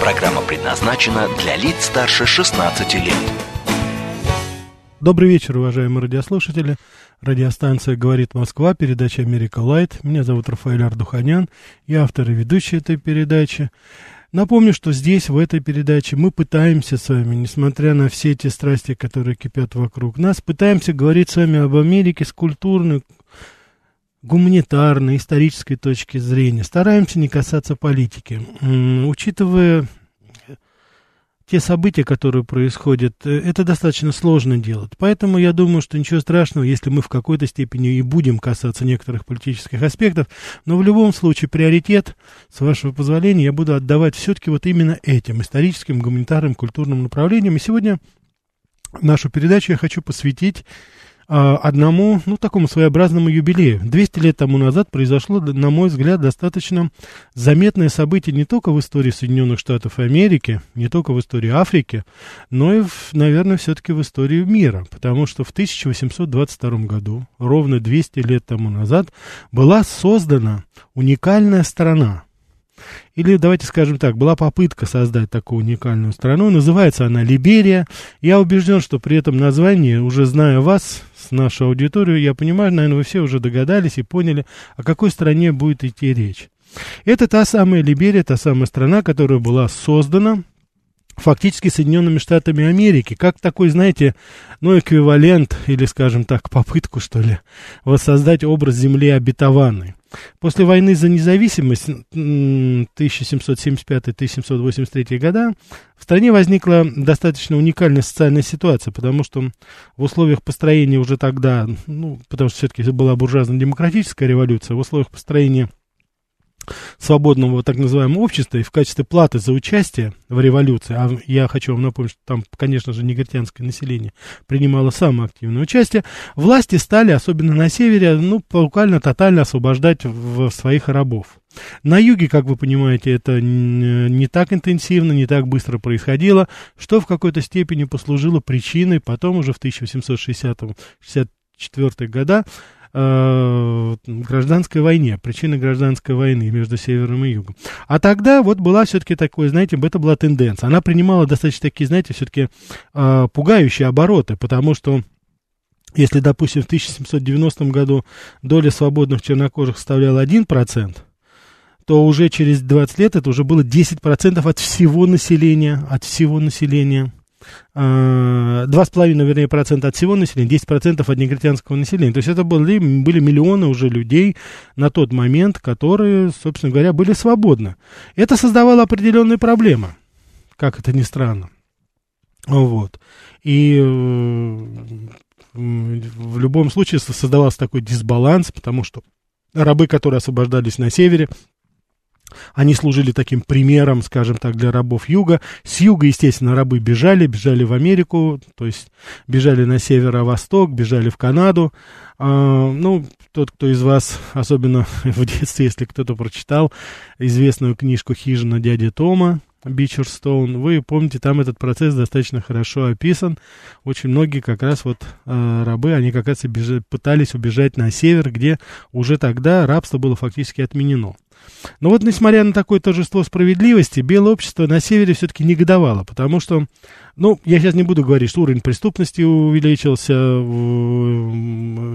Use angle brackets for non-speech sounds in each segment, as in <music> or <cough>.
Программа предназначена для лиц старше 16 лет. Добрый вечер, уважаемые радиослушатели. Радиостанция «Говорит Москва», передача «Америка Лайт». Меня зовут Рафаэль Ардуханян, я автор и ведущий этой передачи. Напомню, что здесь, в этой передаче, мы пытаемся с вами, несмотря на все эти страсти, которые кипят вокруг нас, пытаемся говорить с вами об Америке с культурной, гуманитарной, исторической точки зрения. Стараемся не касаться политики. Учитывая те события, которые происходят, э, это достаточно сложно делать. Поэтому я думаю, что ничего страшного, если мы в какой-то степени и будем касаться некоторых политических аспектов, но в любом случае приоритет, с вашего позволения, я буду отдавать все-таки вот именно этим историческим, гуманитарным, культурным направлениям. И сегодня нашу передачу я хочу посвятить одному, ну, такому своеобразному юбилею. 200 лет тому назад произошло, на мой взгляд, достаточно заметное событие не только в истории Соединенных Штатов Америки, не только в истории Африки, но и, в, наверное, все-таки в истории мира. Потому что в 1822 году, ровно 200 лет тому назад, была создана уникальная страна, или, давайте скажем так, была попытка создать такую уникальную страну. Называется она Либерия. Я убежден, что при этом названии, уже зная вас, с нашу аудиторию, я понимаю, наверное, вы все уже догадались и поняли, о какой стране будет идти речь. Это та самая Либерия, та самая страна, которая была создана фактически Соединенными Штатами Америки, как такой, знаете, ну, эквивалент, или, скажем так, попытку, что ли, воссоздать образ земли обетованной. После войны за независимость 1775-1783 года в стране возникла достаточно уникальная социальная ситуация, потому что в условиях построения уже тогда, ну, потому что все-таки была буржуазно-демократическая революция, в условиях построения свободного так называемого общества и в качестве платы за участие в революции, а я хочу вам напомнить, что там, конечно же, негритянское население принимало самое активное участие, власти стали, особенно на севере, ну, буквально тотально освобождать в своих рабов. На юге, как вы понимаете, это не так интенсивно, не так быстро происходило, что в какой-то степени послужило причиной потом уже в 1860-64 года э, гражданской войне, причины гражданской войны между севером и югом. А тогда вот была все-таки такой, знаете, это была тенденция. Она принимала достаточно такие, знаете, все-таки э, пугающие обороты, потому что если, допустим, в 1790 году доля свободных чернокожих составляла 1%, то уже через 20 лет это уже было 10% от всего населения, от всего населения. 2,5, вернее, процента от всего населения, 10% от негритянского населения. То есть это были, были миллионы уже людей на тот момент, которые, собственно говоря, были свободны. Это создавало определенные проблемы, как это ни странно. Вот. И в любом случае создавался такой дисбаланс, потому что рабы, которые освобождались на севере, они служили таким примером, скажем так, для рабов юга. С юга, естественно, рабы бежали, бежали в Америку, то есть бежали на северо-восток, бежали в Канаду. А, ну, тот, кто из вас, особенно <laughs> в детстве, если кто-то прочитал известную книжку «Хижина дяди Тома», Бичерстоун, вы помните, там этот процесс достаточно хорошо описан. Очень многие как раз вот э, рабы, они как раз и бежали, пытались убежать на север, где уже тогда рабство было фактически отменено. Но вот, несмотря на такое торжество справедливости, белое общество на севере все-таки негодовало, потому что, ну, я сейчас не буду говорить, что уровень преступности увеличился,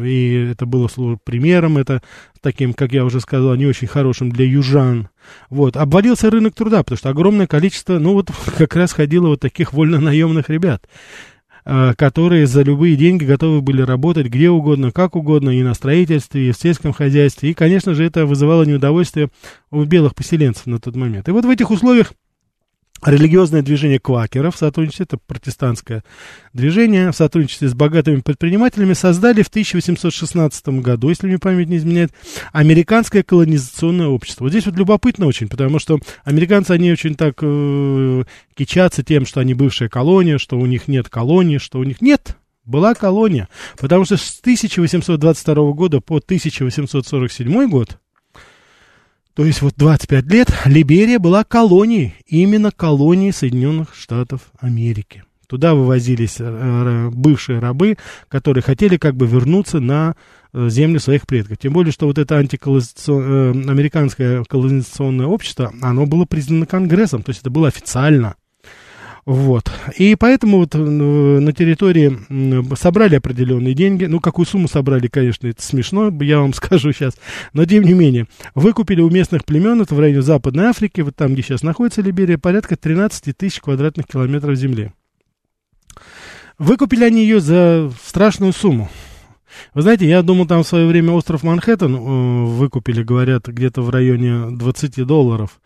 и это было примером, это таким, как я уже сказал, не очень хорошим для южан. Вот, обвалился рынок труда, потому что огромное количество, ну, вот <laughs> как раз ходило вот таких вольно-наемных ребят. Э, которые за любые деньги готовы были работать где угодно, как угодно, и на строительстве, и в сельском хозяйстве. И, конечно же, это вызывало неудовольствие у белых поселенцев на тот момент. И вот в этих условиях религиозное движение квакеров в сотрудничестве, это протестантское движение, в сотрудничестве с богатыми предпринимателями создали в 1816 году, если мне память не изменяет, американское колонизационное общество. Вот здесь вот любопытно очень, потому что американцы, они очень так э, кичатся тем, что они бывшая колония, что у них нет колонии, что у них нет была колония, потому что с 1822 года по 1847 год то есть вот 25 лет Либерия была колонией, именно колонией Соединенных Штатов Америки. Туда вывозились э, бывшие рабы, которые хотели как бы вернуться на э, землю своих предков. Тем более, что вот это антиколонизационное, э, американское колонизационное общество, оно было признано Конгрессом, то есть это было официально. Вот. И поэтому вот на территории собрали определенные деньги. Ну, какую сумму собрали, конечно, это смешно, <laughs> я вам скажу сейчас. Но, тем не менее, выкупили у местных племен, это в районе Западной Африки, вот там, где сейчас находится Либерия, порядка 13 тысяч квадратных километров земли. Выкупили они ее за страшную сумму. Вы знаете, я думал, там в свое время остров Манхэттен э, выкупили, говорят, где-то в районе 20 долларов.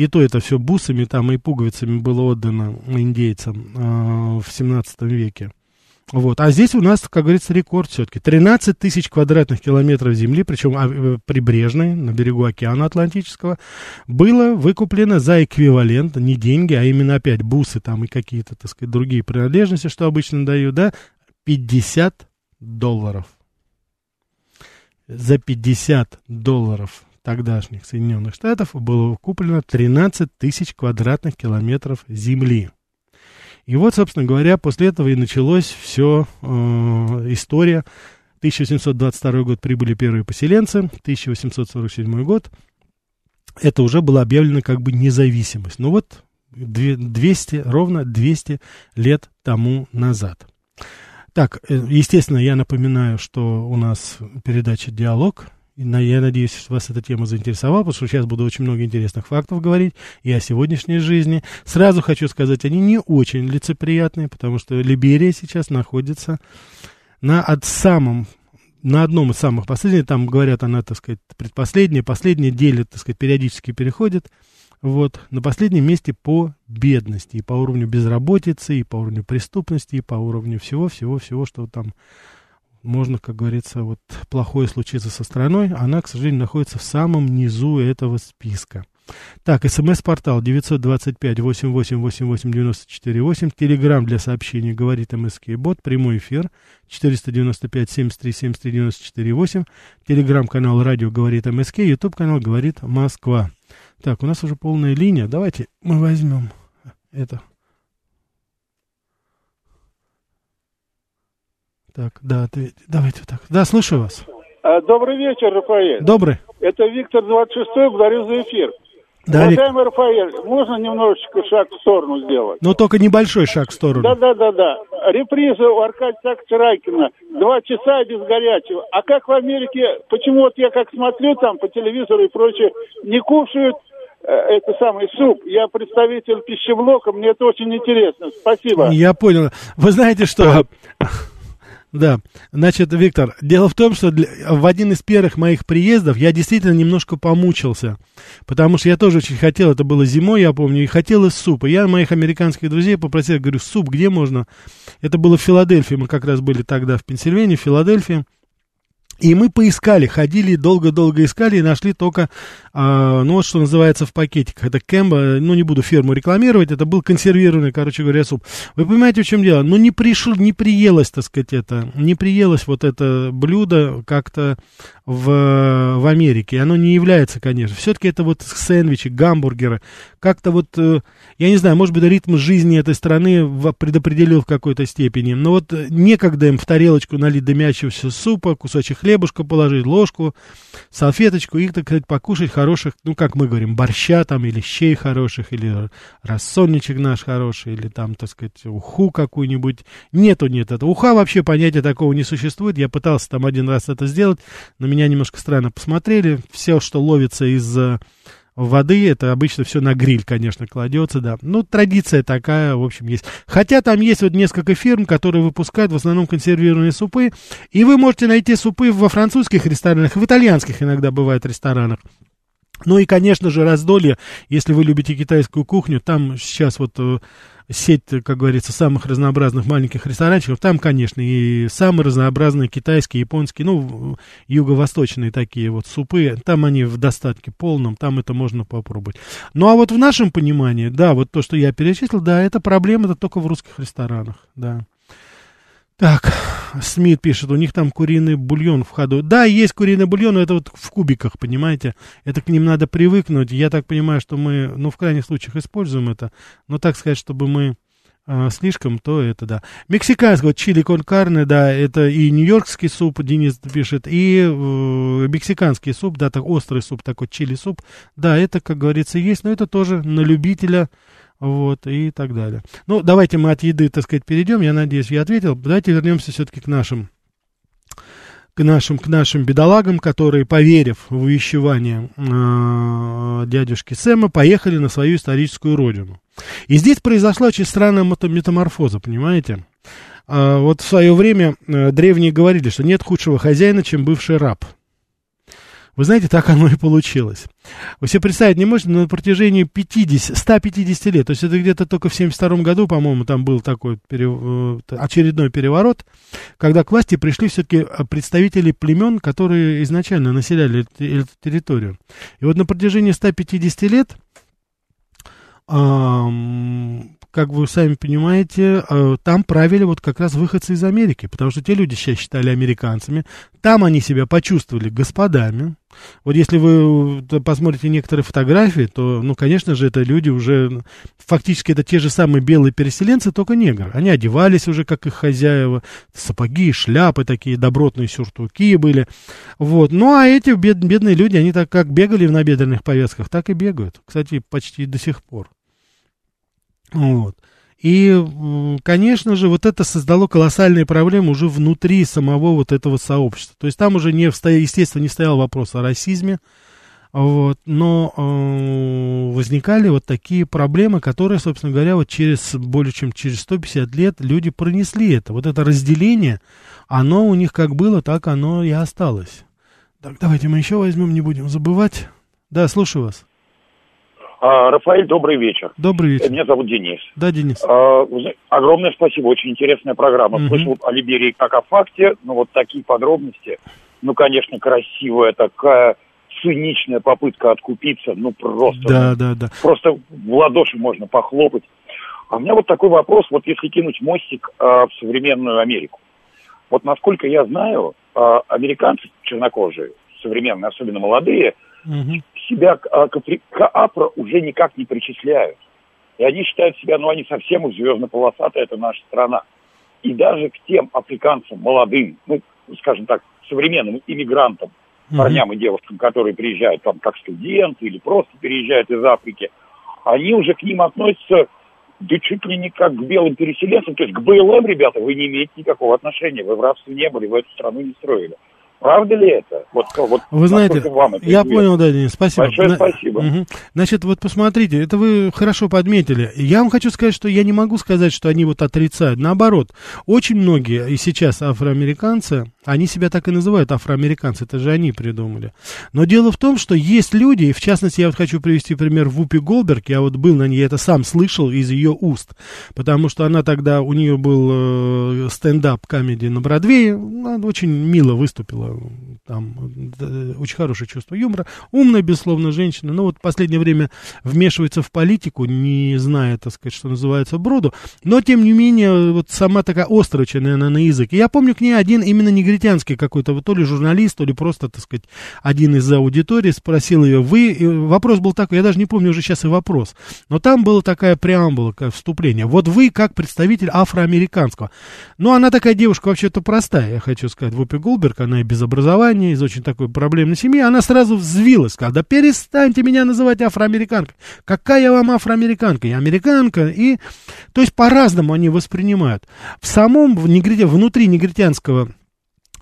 И то это все бусами там и пуговицами было отдано индейцам э, в 17 веке. Вот. А здесь у нас, как говорится, рекорд все-таки. 13 тысяч квадратных километров земли, причем а, э, прибрежной, на берегу океана Атлантического, было выкуплено за эквивалент, не деньги, а именно опять бусы там и какие-то, так сказать, другие принадлежности, что обычно дают, да, 50 долларов. За 50 долларов тогдашних Соединенных Штатов было куплено 13 тысяч квадратных километров земли. И вот, собственно говоря, после этого и началась все э, история. 1722 год прибыли первые поселенцы, 1847 год это уже была объявлена как бы независимость. Ну вот 200, ровно 200 лет тому назад. Так, э, естественно, я напоминаю, что у нас передача «Диалог», я надеюсь, вас эта тема заинтересовала, потому что сейчас буду очень много интересных фактов говорить и о сегодняшней жизни. Сразу хочу сказать, они не очень лицеприятные, потому что Либерия сейчас находится на от самом на одном из самых последних, там говорят, она, так сказать, предпоследняя, последняя делит, так сказать, периодически переходит, вот, на последнем месте по бедности, и по уровню безработицы, и по уровню преступности, и по уровню всего-всего-всего, что там можно, как говорится, вот плохое случиться со страной, она, к сожалению, находится в самом низу этого списка. Так, смс-портал 925-8888-94-8, телеграмм для сообщений «Говорит МСК Бот», прямой эфир 495-73-73-94-8, телеграмм-канал «Радио Говорит МСК», ютуб-канал «Говорит Москва». Так, у нас уже полная линия, давайте мы возьмем это. Так, да, ты, давайте так. Да, слушаю вас. А, добрый вечер, Рафаэль. Добрый. Это Виктор 26-й, благодарю за эфир. Да, Уважаемый Вик... Рафаэль, можно немножечко шаг в сторону сделать? Но только небольшой шаг в сторону. Да-да-да-да. Реприза у Аркадия Саковича Райкина. Два часа без горячего. А как в Америке, почему вот я как смотрю там по телевизору и прочее, не кушают э, это самый суп. Я представитель пищеблока, мне это очень интересно. Спасибо. Я понял. Вы знаете что? Да, значит, Виктор, дело в том, что для, в один из первых моих приездов я действительно немножко помучился, потому что я тоже очень хотел, это было зимой, я помню, и хотел из супа. Я моих американских друзей попросил, говорю, суп где можно? Это было в Филадельфии, мы как раз были тогда в Пенсильвании, в Филадельфии. И мы поискали, ходили, долго-долго искали и нашли только, а, ну вот что называется в пакетиках. Это кэмбо, ну не буду фирму рекламировать, это был консервированный, короче говоря, суп. Вы понимаете, в чем дело? Ну не пришло, не приелось, так сказать, это, не приелось вот это блюдо как-то в, в Америке. Оно не является, конечно. Все-таки это вот сэндвичи, гамбургеры. Как-то вот, э, я не знаю, может быть, ритм жизни этой страны предопределил в какой-то степени. Но вот некогда им в тарелочку налить дымящегося супа, кусочек хлебушка положить, ложку, салфеточку и, так сказать, покушать хороших, ну, как мы говорим, борща там, или щей хороших, или рассольничек наш хороший, или там, так сказать, уху какую-нибудь. Нету, нет этого. Уха вообще понятия такого не существует. Я пытался там один раз это сделать, но меня немножко странно посмотрели. Все, что ловится из э, воды, это обычно все на гриль, конечно, кладется, да. Ну, традиция такая, в общем, есть. Хотя там есть вот несколько фирм, которые выпускают в основном консервированные супы, и вы можете найти супы во французских ресторанах, в итальянских иногда бывает ресторанах. Ну и, конечно же, раздолье, если вы любите китайскую кухню, там сейчас вот э, сеть, как говорится, самых разнообразных маленьких ресторанчиков, там, конечно, и самые разнообразные китайские, японские, ну, юго-восточные такие вот супы, там они в достатке полном, там это можно попробовать. Ну, а вот в нашем понимании, да, вот то, что я перечислил, да, это проблема, это только в русских ресторанах, да. Так, Смит пишет, у них там куриный бульон в ходу. Да, есть куриный бульон, но это вот в кубиках, понимаете? Это к ним надо привыкнуть. Я так понимаю, что мы, ну, в крайних случаях используем это. Но так сказать, чтобы мы э, слишком, то это да. Мексиканский, вот чили кон карне, да, это и нью-йоркский суп, Денис пишет, и э, мексиканский суп, да, так острый суп, такой чили-суп. Да, это, как говорится, есть, но это тоже на любителя вот, и так далее. Ну, давайте мы от еды, так сказать, перейдем. Я надеюсь, я ответил. Давайте вернемся все-таки к нашим к нашим, к нашим бедолагам, которые, поверив в увещевание э, дядюшки Сэма, поехали на свою историческую родину. И здесь произошла очень странная метаморфоза, понимаете? Э, вот в свое время э, древние говорили, что нет худшего хозяина, чем бывший раб – вы знаете, так оно и получилось. Вы себе представить не можете, но на протяжении 50, 150 лет, то есть это где-то только в 72 году, по-моему, там был такой э, очередной переворот, когда к власти пришли все-таки э, представители племен, которые изначально населяли эту территорию. И вот на протяжении 150 лет как вы сами понимаете, э, там правили вот как раз выходцы из Америки, потому что те люди сейчас считали американцами, там они себя почувствовали господами. Вот если вы э, посмотрите некоторые фотографии, то, ну, конечно же, это люди уже, фактически это те же самые белые переселенцы, только негры. Они одевались уже, как их хозяева, сапоги, шляпы такие, добротные сюртуки были. Вот. Ну, а эти бед, бедные люди, они так как бегали в набедренных повязках, так и бегают. Кстати, почти до сих пор. Вот. И, конечно же, вот это создало колоссальные проблемы уже внутри самого вот этого сообщества. То есть там уже, не естественно, не стоял вопрос о расизме, вот, но э, возникали вот такие проблемы, которые, собственно говоря, вот через более чем через 150 лет люди пронесли это. Вот это разделение, оно у них как было, так оно и осталось. Так, давайте мы еще возьмем, не будем забывать. Да, слушаю вас. А, Рафаэль, добрый вечер. Добрый вечер. Меня зовут Денис. Да, Денис. А, огромное спасибо, очень интересная программа. Угу. Слышал о Либерии как о факте, но вот такие подробности. Ну, конечно, красивая такая циничная попытка откупиться, ну просто. Да, да, да. Просто в ладоши можно похлопать. А у меня вот такой вопрос, вот если кинуть мостик а, в современную Америку. Вот насколько я знаю, а, американцы чернокожие, современные, особенно молодые, угу себя к, а, к, АПРО уже никак не причисляют. И они считают себя, ну, они совсем уж звездно-полосатая, это наша страна. И даже к тем африканцам молодым, ну, скажем так, современным иммигрантам, парням и девушкам, которые приезжают там как студенты или просто переезжают из Африки, они уже к ним относятся да чуть ли не как к белым переселенцам, то есть к БЛМ, ребята, вы не имеете никакого отношения, вы в рабстве не были, вы эту страну не строили. Правда ли это? Вот, вот вы знаете, вам это я известно. понял, да, Денис, спасибо. Большое На, спасибо. Угу. Значит, вот посмотрите, это вы хорошо подметили. Я вам хочу сказать, что я не могу сказать, что они вот отрицают. Наоборот, очень многие и сейчас афроамериканцы, они себя так и называют, афроамериканцы, это же они придумали. Но дело в том, что есть люди, и в частности, я вот хочу привести пример Вупи Голберг, я вот был на ней, это сам слышал из ее уст, потому что она тогда, у нее был э, стендап-комедий на Бродвее, она очень мило выступила, там, очень хорошее чувство юмора, умная, безусловно, женщина, но вот в последнее время вмешивается в политику, не зная, так сказать, что называется, броду, но, тем не менее, вот сама такая острая, наверное, на язык. И я помню к ней один именно не негритянский какой-то, то ли журналист, то ли просто, так сказать, один из аудитории спросил ее, вы, вопрос был такой, я даже не помню уже сейчас и вопрос, но там была такая преамбула, как вступление, вот вы как представитель афроамериканского. Ну, она такая девушка вообще-то простая, я хочу сказать, Вупи Голберг, она и без образования, из очень такой проблемной семьи, она сразу взвилась, когда перестаньте меня называть афроамериканкой, какая я вам афроамериканка, я американка, и, то есть по-разному они воспринимают. В самом, в негрите, внутри негритянского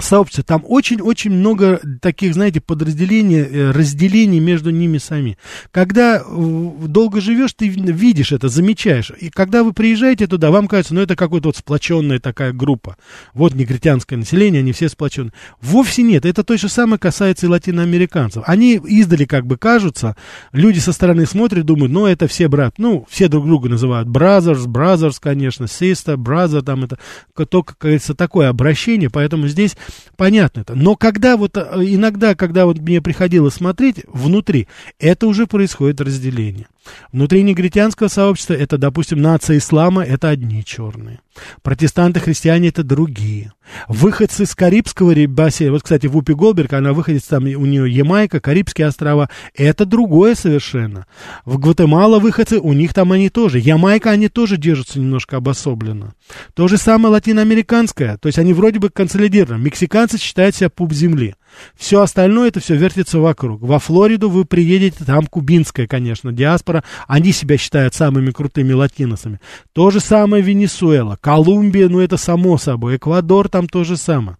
сообщества, там очень-очень много таких, знаете, подразделений, э, разделений между ними сами. Когда долго живешь, ты видишь это, замечаешь. И когда вы приезжаете туда, вам кажется, ну, это какая-то вот сплоченная такая группа. Вот негритянское население, они все сплоченные. Вовсе нет. Это то же самое касается и латиноамериканцев. Они издали как бы кажутся, люди со стороны смотрят, думают, ну, это все брат, ну, все друг друга называют brothers, brothers, конечно, sister, brother, там это, только, как говорится, такое обращение, поэтому здесь понятно это. Но когда вот, э, иногда, когда вот мне приходилось смотреть внутри, это уже происходит разделение. Внутри негритянского сообщества это, допустим, нация ислама, это одни черные. Протестанты-христиане это другие. Выходцы с Карибского бассейна, вот, кстати, Вупи Голберг, она выходит там, у нее Ямайка, Карибские острова, это другое совершенно. В Гватемала выходцы, у них там они тоже. Ямайка, они тоже держатся немножко обособленно. То же самое латиноамериканское, то есть они вроде бы консолидированы. Мексиканцы считают себя пуп земли. Все остальное, это все вертится вокруг. Во Флориду вы приедете, там кубинская, конечно, диаспора. Они себя считают самыми крутыми латиносами. То же самое Венесуэла. Колумбия, ну это само собой. Эквадор там то же самое.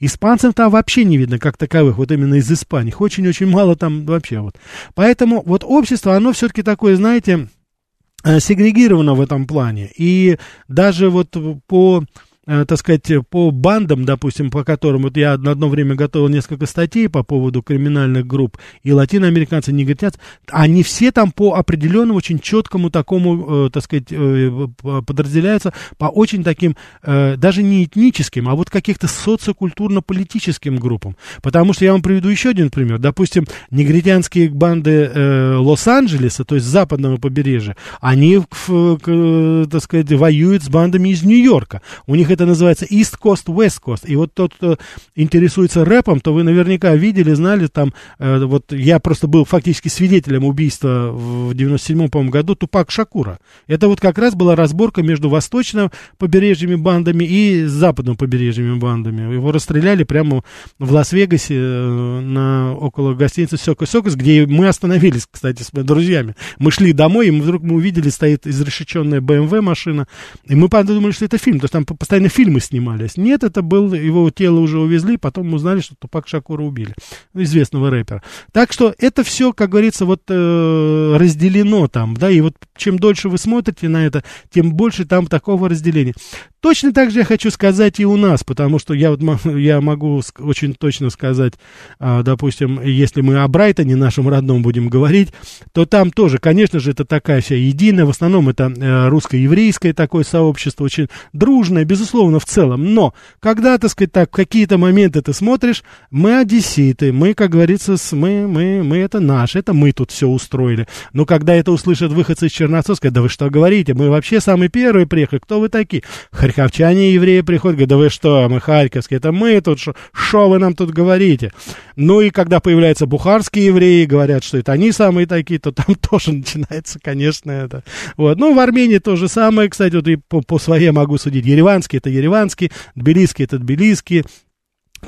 Испанцев там вообще не видно как таковых, вот именно из Испании. Очень-очень мало там вообще вот. Поэтому вот общество, оно все-таки такое, знаете, э, сегрегировано в этом плане. И даже вот по так сказать, по бандам, допустим, по которым вот я на одно время готовил несколько статей по поводу криминальных групп, и латиноамериканцы, негритянцы, они все там по определенному, очень четкому такому, э, так сказать, э, подразделяются по очень таким, э, даже не этническим, а вот каких-то социокультурно-политическим группам. Потому что я вам приведу еще один пример. Допустим, негритянские банды э, Лос-Анджелеса, то есть западного побережья, они, э, так сказать, воюют с бандами из Нью-Йорка. У них это называется East Coast, West Coast. И вот тот, кто интересуется рэпом, то вы наверняка видели, знали, там, э, вот я просто был фактически свидетелем убийства в 97-м, по году Тупак Шакура. Это вот как раз была разборка между восточным побережьями бандами и западным побережьями бандами. Его расстреляли прямо в Лас-Вегасе э, на, около гостиницы Сёка Сёкос, где мы остановились, кстати, с друзьями. Мы шли домой, и мы вдруг мы увидели, стоит изрешеченная BMW машина, и мы подумали, что это фильм, то есть там постоянно специально фильмы снимались. Нет, это был, его тело уже увезли, потом узнали, что Тупак Шакура убили, известного рэпера. Так что это все, как говорится, вот э, разделено там, да, и вот чем дольше вы смотрите на это, тем больше там такого разделения. Точно так же я хочу сказать и у нас, потому что я, вот, я могу очень точно сказать, а, допустим, если мы о Брайтоне, нашем родном, будем говорить, то там тоже, конечно же, это такая вся единая, в основном это э, русско-еврейское такое сообщество, очень дружное, безусловно, в целом, но когда, так сказать, так, какие-то моменты ты смотришь, мы одесситы, мы, как говорится, мы, мы, мы это наше, это мы тут все устроили, но когда это услышат выходцы из Черносовска, да вы что говорите, мы вообще самые первые приехали, кто вы такие? харьковчане евреи приходят, говорят, да вы что, мы харьковские, это мы тут, что вы нам тут говорите? Ну и когда появляются бухарские евреи, говорят, что это они самые такие, то там <laughs> тоже начинается, конечно, это. Вот. Ну, в Армении то же самое, кстати, вот и по, по своей могу судить. Ереванский это ереванский, тбилисский это тбилисский,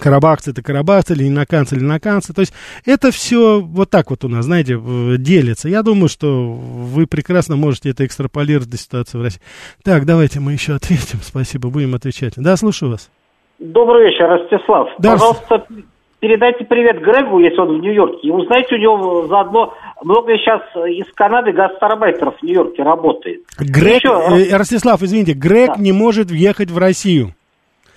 Карабахцы это карабахцы, ленинаканцы, ленинаканцы. То есть это все вот так вот у нас, знаете, делится. Я думаю, что вы прекрасно можете это экстраполировать до ситуации в России. Так, давайте мы еще ответим. Спасибо, будем отвечать. Да, слушаю вас. Добрый вечер, Ростислав. Да, Пожалуйста, передайте привет Грегу, если он в Нью-Йорке. И узнайте у него заодно, много сейчас из Канады гастарбайтеров в Нью-Йорке работает. Грег, еще... Ростислав, извините, Грег да. не может въехать в Россию.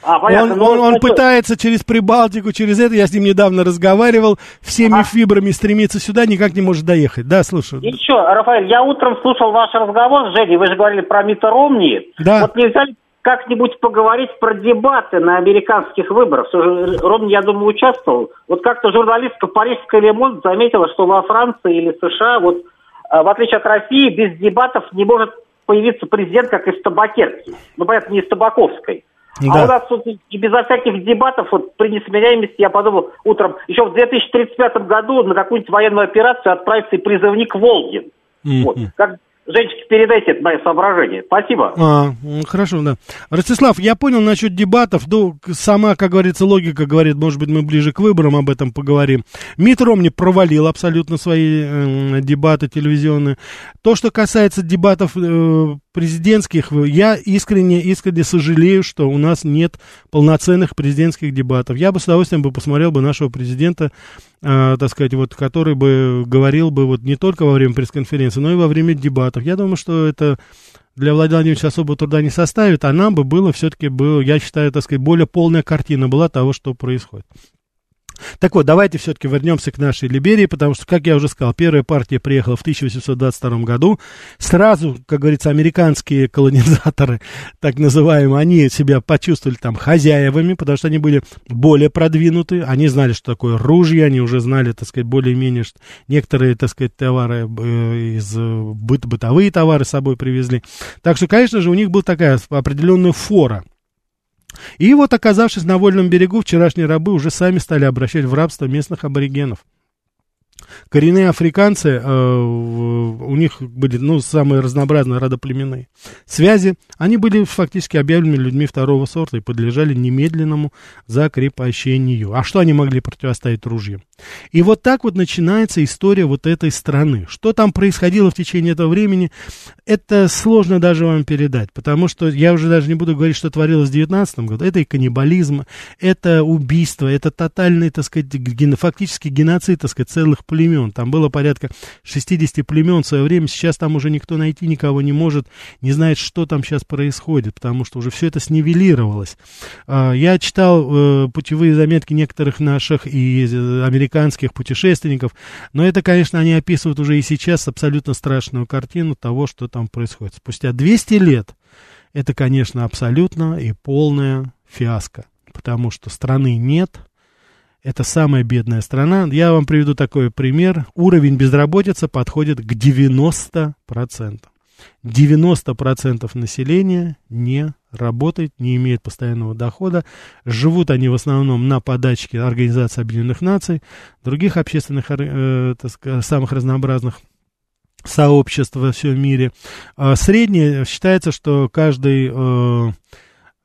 А, понятно, он, он, он пытается через Прибалтику, через это, я с ним недавно разговаривал, всеми ага. фибрами стремится сюда, никак не может доехать. Да, слушаю. Еще, Рафаэль, я утром слушал ваш разговор с Женей, вы же говорили про Мита Ромни. Да. Вот нельзя ли как-нибудь поговорить про дебаты на американских выборах. Ромни, я думаю, участвовал. Вот как-то журналистка парижская Лемон заметила, что во Франции или США, вот а, в отличие от России, без дебатов не может появиться президент, как из табакерки. Ну, понятно, не из табаковской. А да. А у нас тут и безо всяких дебатов, вот при несменяемости, я подумал утром, еще в 2035 году на какую-нибудь военную операцию отправится и призывник Волгин. Mm-hmm. Вот. Как Женечки, передайте это мое соображение. Спасибо. А, хорошо, да. Ростислав, я понял насчет дебатов. Ну, сама, как говорится, логика говорит, может быть, мы ближе к выборам об этом поговорим. Мит Ромни провалил абсолютно свои э, дебаты телевизионные. То, что касается дебатов э, президентских, я искренне, искренне сожалею, что у нас нет полноценных президентских дебатов. Я бы с удовольствием бы посмотрел бы нашего президента, э, так сказать, вот, который бы говорил бы вот не только во время пресс-конференции, но и во время дебатов. Я думаю, что это для Владимира Владимировича особого труда не составит, а нам бы было все-таки, было, я считаю, так сказать, более полная картина была того, что происходит. Так вот, давайте все-таки вернемся к нашей Либерии, потому что, как я уже сказал, первая партия приехала в 1822 году. Сразу, как говорится, американские колонизаторы, <laughs> так называемые, они себя почувствовали там хозяевами, потому что они были более продвинуты, они знали, что такое ружье, они уже знали, так сказать, более-менее, что некоторые, так сказать, товары э, из быт, бытовые товары с собой привезли. Так что, конечно же, у них была такая определенная фора – и вот, оказавшись на вольном берегу, вчерашние рабы уже сами стали обращать в рабство местных аборигенов. Коренные африканцы, э, у них были, ну, самые разнообразные родоплеменные связи. Они были фактически объявлены людьми второго сорта и подлежали немедленному закрепощению. А что они могли противоставить ружьям? И вот так вот начинается история вот этой страны. Что там происходило в течение этого времени, это сложно даже вам передать, потому что я уже даже не буду говорить, что творилось в 19 году. Это и каннибализм, это убийство, это тотальный, так сказать, ген, фактически геноцид, так сказать, целых племен. Там было порядка 60 племен в свое время, сейчас там уже никто найти никого не может, не знает, что там сейчас происходит, потому что уже все это снивелировалось. А, я читал э, путевые заметки некоторых наших и э, американских путешественников, но это, конечно, они описывают уже и сейчас абсолютно страшную картину того, что там происходит. Спустя 200 лет это, конечно, абсолютно и полная фиаско, потому что страны нет, это самая бедная страна. Я вам приведу такой пример. Уровень безработицы подходит к 90%. 90% населения не работает, не имеет постоянного дохода. Живут они в основном на подачке Организации Объединенных Наций, других общественных, э, сказать, самых разнообразных сообществ во всем мире. А среднее считается, что каждый э,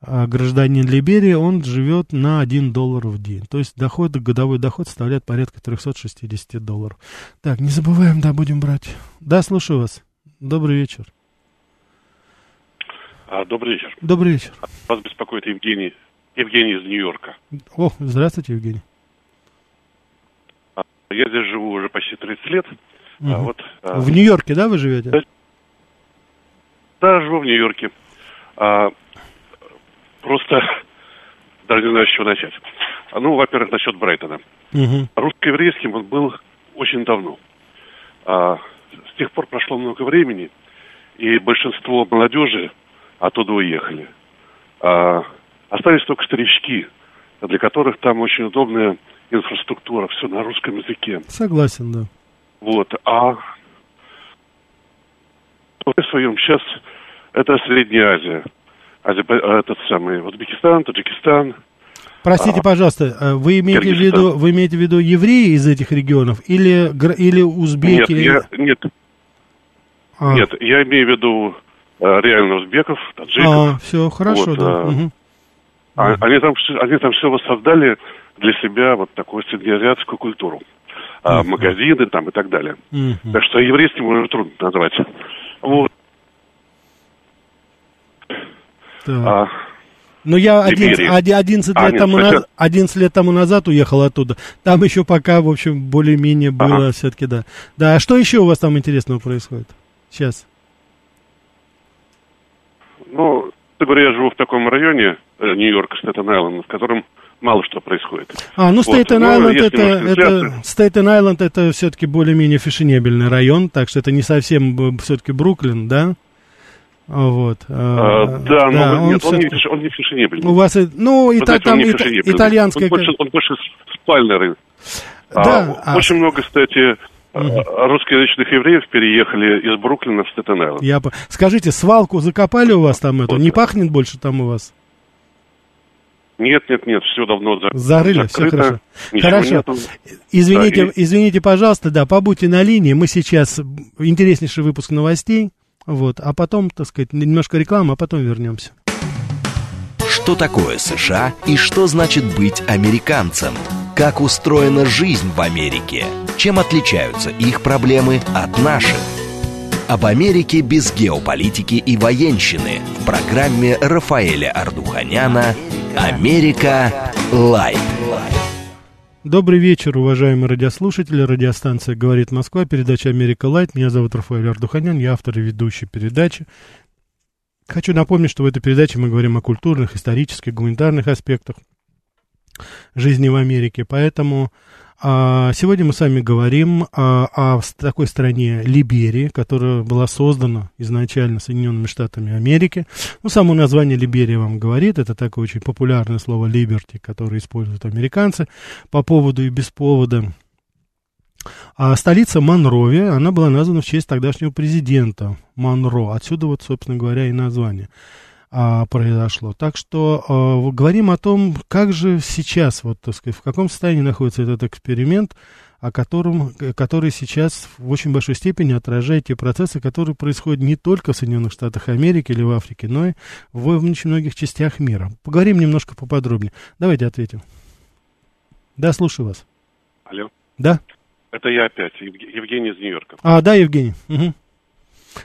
а гражданин Либерии, он живет на 1 доллар в день. То есть доход, годовой доход составляет порядка 360 долларов. Так, не забываем, да, будем брать. Да, слушаю вас. Добрый вечер. А, добрый вечер. Добрый вечер. Вас беспокоит Евгений. Евгений из Нью-Йорка. О, здравствуйте, Евгений. А, я здесь живу уже почти 30 лет. Угу. А вот, а, в Нью-Йорке, да, вы живете? Да, да живу в Нью-Йорке. А, просто даже не знаю, с чего начать. А, ну, во-первых, насчет Брайтона. Угу. Русско-еврейским он был очень давно. А, с тех пор прошло много времени, и большинство молодежи оттуда уехали. А, остались только старички, для которых там очень удобная инфраструктура, все на русском языке. Согласен, да. Вот, а в своем сейчас это Средняя Азия. Азия этот самый Узбекистан, Таджикистан. Простите, а, пожалуйста, а вы имеете в виду вы имеете в виду евреи из этих регионов или или узбеки? Нет, я, нет, а. нет, я имею в виду а, реально узбеков, таджиков. А, все хорошо, вот, да. А, угу. а, они там они там все воссоздали для себя вот такую среднеазиатскую культуру а, магазины там и так далее. Uh-huh. Так что еврейским уже трудно назвать. Вот. А, но я 11, 11, а, лет нет, тому на, 11 лет тому назад уехал оттуда. Там еще пока, в общем, более-менее было ага. все-таки, да. Да, а что еще у вас там интересного происходит сейчас? Ну, ты говорю, я живу в таком районе, э, Нью-Йорк, Стейтен-Айленд, в котором мало что происходит. А, ну, Стейтен Айленд вот. это, это, Стейтен Айленд это все-таки более-менее фешенебельный район, так что это не совсем все-таки Бруклин, да? Вот. А, да, да, но он нет, он не, он не фешенебельный. У вас, ну, и та, там ита, итальянская... Он больше, он больше спальный рынок. Да. А, а... Очень много, кстати, Угу. Русскоязычных евреев переехали из Бруклина в стейтен -Айленд. Я... Скажите, свалку закопали у вас там это? Не пахнет больше там у вас? Нет, нет, нет, все давно за... зарыли, закрыто, все хорошо. Хорошо. Нету. Извините, да, и... извините, пожалуйста, да, побудьте на линии. Мы сейчас интереснейший выпуск новостей, вот, а потом, так сказать, немножко рекламы, а потом вернемся. Что такое США и что значит быть американцем? Как устроена жизнь в Америке? Чем отличаются их проблемы от наших? об Америке без геополитики и военщины в программе Рафаэля Ардуханяна «Америка. Лайт». Добрый вечер, уважаемые радиослушатели. Радиостанция «Говорит Москва», передача «Америка Лайт». Меня зовут Рафаэль Ардуханян, я автор и ведущий передачи. Хочу напомнить, что в этой передаче мы говорим о культурных, исторических, гуманитарных аспектах жизни в Америке. Поэтому сегодня мы с вами говорим о, о такой стране Либерии, которая была создана изначально Соединенными Штатами Америки. Ну, само название Либерия вам говорит, это такое очень популярное слово «liberty», которое используют американцы по поводу и без повода. А столица Монрови, она была названа в честь тогдашнего президента Монро. Отсюда вот, собственно говоря, и название а, произошло. Так что а, говорим о том, как же сейчас, вот, так сказать, в каком состоянии находится этот эксперимент, о котором, который сейчас в очень большой степени отражает те процессы, которые происходят не только в Соединенных Штатах Америки или в Африке, но и в очень многих частях мира. Поговорим немножко поподробнее. Давайте ответим. Да, слушаю вас. Алло. Да. Это я опять, Евгений из Нью-Йорка. А, да, Евгений. Угу.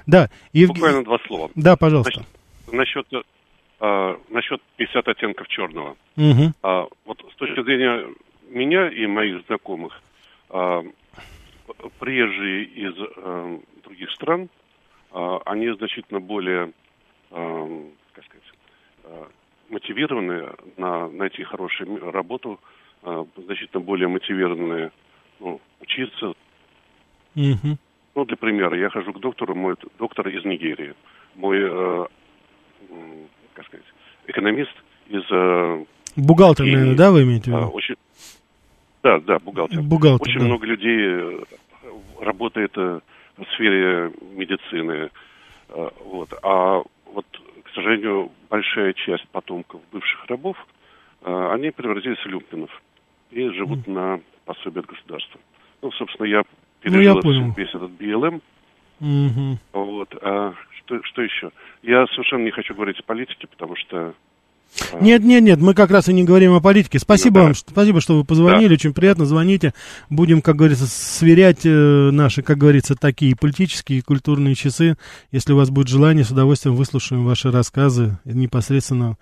Да, Евгений. Буквально два слова. Да, пожалуйста. Значит, насчет, а, насчет 50 оттенков черного. Угу. А, вот с точки зрения меня и моих знакомых, а, приезжие из а, других стран, а, они значительно более, а, как сказать, а, мотивированы на найти хорошую работу, а, значительно более мотивированные ну, учиться. Угу. Ну, для примера, я хожу к доктору, мой доктор из Нигерии. Мой э, как сказать, экономист из... Э, бухгалтер, наверное, да, вы имеете в виду? Очень, да, да, бухгалтер. Бухгалтер, Очень да. много людей э, работает э, в сфере медицины. Вот. А вот, к сожалению, большая часть потомков бывших рабов, они превратились в люмпинов и живут mm. на пособие от государства. Ну, собственно, я пережил ну, я весь этот БЛМ. Угу. Вот. А что, что еще? Я совершенно не хочу говорить о политике, потому что... А, нет, нет, нет, мы как раз и не говорим о политике. Спасибо ну, да. вам, спасибо, что вы позвонили, да. очень приятно, звоните. Будем, как говорится, сверять э, наши, как говорится, такие политические и культурные часы. Если у вас будет желание, с удовольствием выслушаем ваши рассказы непосредственно